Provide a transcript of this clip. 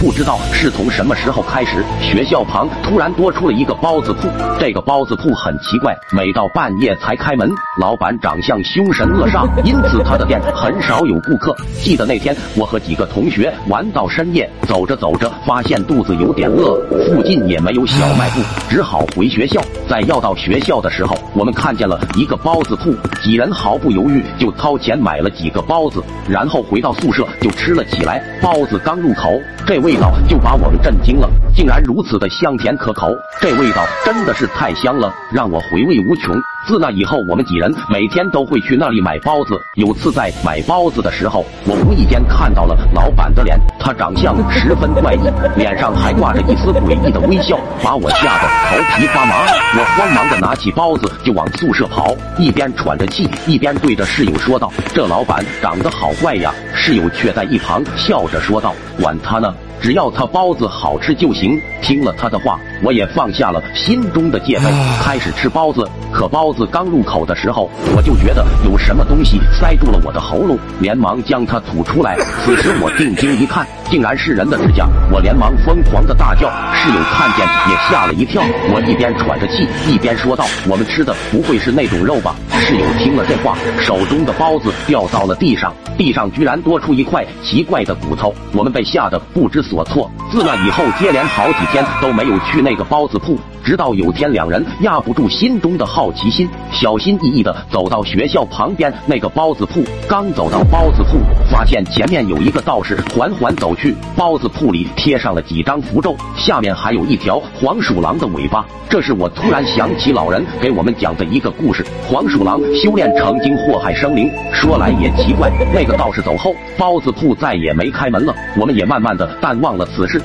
不知道是从什么时候开始，学校旁突然多出了一个包子铺。这个包子铺很奇怪，每到半夜才开门。老板长相凶神恶煞，因此他的店很少有顾客。记得那天，我和几个同学玩到深夜，走着走着发现肚子有点饿，附近也没有小卖部，只好回学校。在要到学校的时候，我们看见了一个包子铺，几人毫不犹豫就掏钱买了几个包子，然后回到宿舍就吃了起来。包子刚入口，这位味道就把我们震惊了，竟然如此的香甜可口，这味道真的是太香了，让我回味无穷。自那以后，我们几人每天都会去那里买包子。有次在买包子的时候，我无意间看到了老板的脸，他长相十分怪异，脸上还挂着一丝诡异的微笑，把我吓得头皮发麻。我慌忙的拿起包子就往宿舍跑，一边喘着气，一边对着室友说道：“这老板长得好怪呀。”室友却在一旁笑着说道：“管他呢。”只要他包子好吃就行。听了他的话，我也放下了心中的戒备，开始吃包子。可包子刚入口的时候，我就觉得有什么东西塞住了我的喉咙，连忙将它吐出来。此时我定睛一看，竟然是人的指甲，我连忙疯狂的大叫。室友看见也吓了一跳。我一边喘着气，一边说道：“我们吃的不会是那种肉吧？”室友听了这话，手中的包子掉到了地上，地上居然多出一块奇怪的骨头。我们被吓得不知所措。自那以后，接连好几天都没有去那个包子铺。直到有天，两人压不住心中的好奇心，小心翼翼的走到学校旁边那个包子铺。刚走到包子铺，发现前面有一个道士缓缓走去。包子铺里贴上了几张符咒，下面还有一条黄鼠狼的尾巴。这是我突然想起老人给我们讲的一个故事：黄鼠狼修炼成精，祸害生灵。说来也奇怪，那个道士走后，包子铺再也没开门了。我们也慢慢的淡忘了此事。